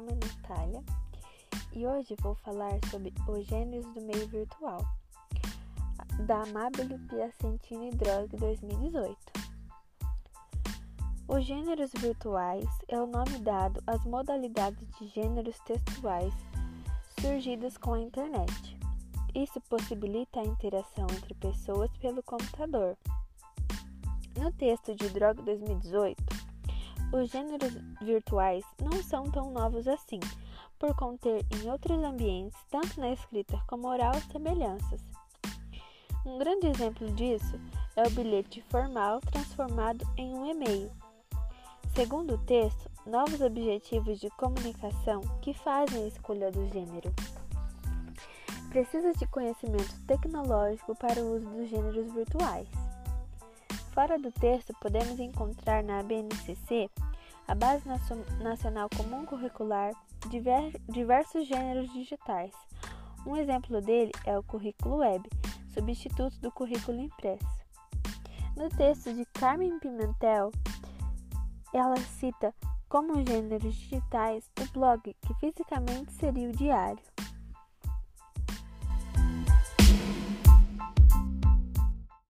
Natália e hoje vou falar sobre os gêneros do meio virtual, da Amabile Piacentini Drug 2018. Os gêneros virtuais é o nome dado às modalidades de gêneros textuais surgidas com a internet. Isso possibilita a interação entre pessoas pelo computador. No texto de Drog 2018, os gêneros virtuais não são tão novos assim, por conter em outros ambientes, tanto na escrita como oral, semelhanças. Um grande exemplo disso é o bilhete formal transformado em um e-mail. Segundo o texto, novos objetivos de comunicação que fazem a escolha do gênero. Precisa de conhecimento tecnológico para o uso dos gêneros virtuais. Fora do texto, podemos encontrar na BNCC, a Base Nacional Comum Curricular, diversos gêneros digitais. Um exemplo dele é o currículo web, substituto do currículo impresso. No texto de Carmen Pimentel, ela cita como gêneros digitais o blog, que fisicamente seria o diário.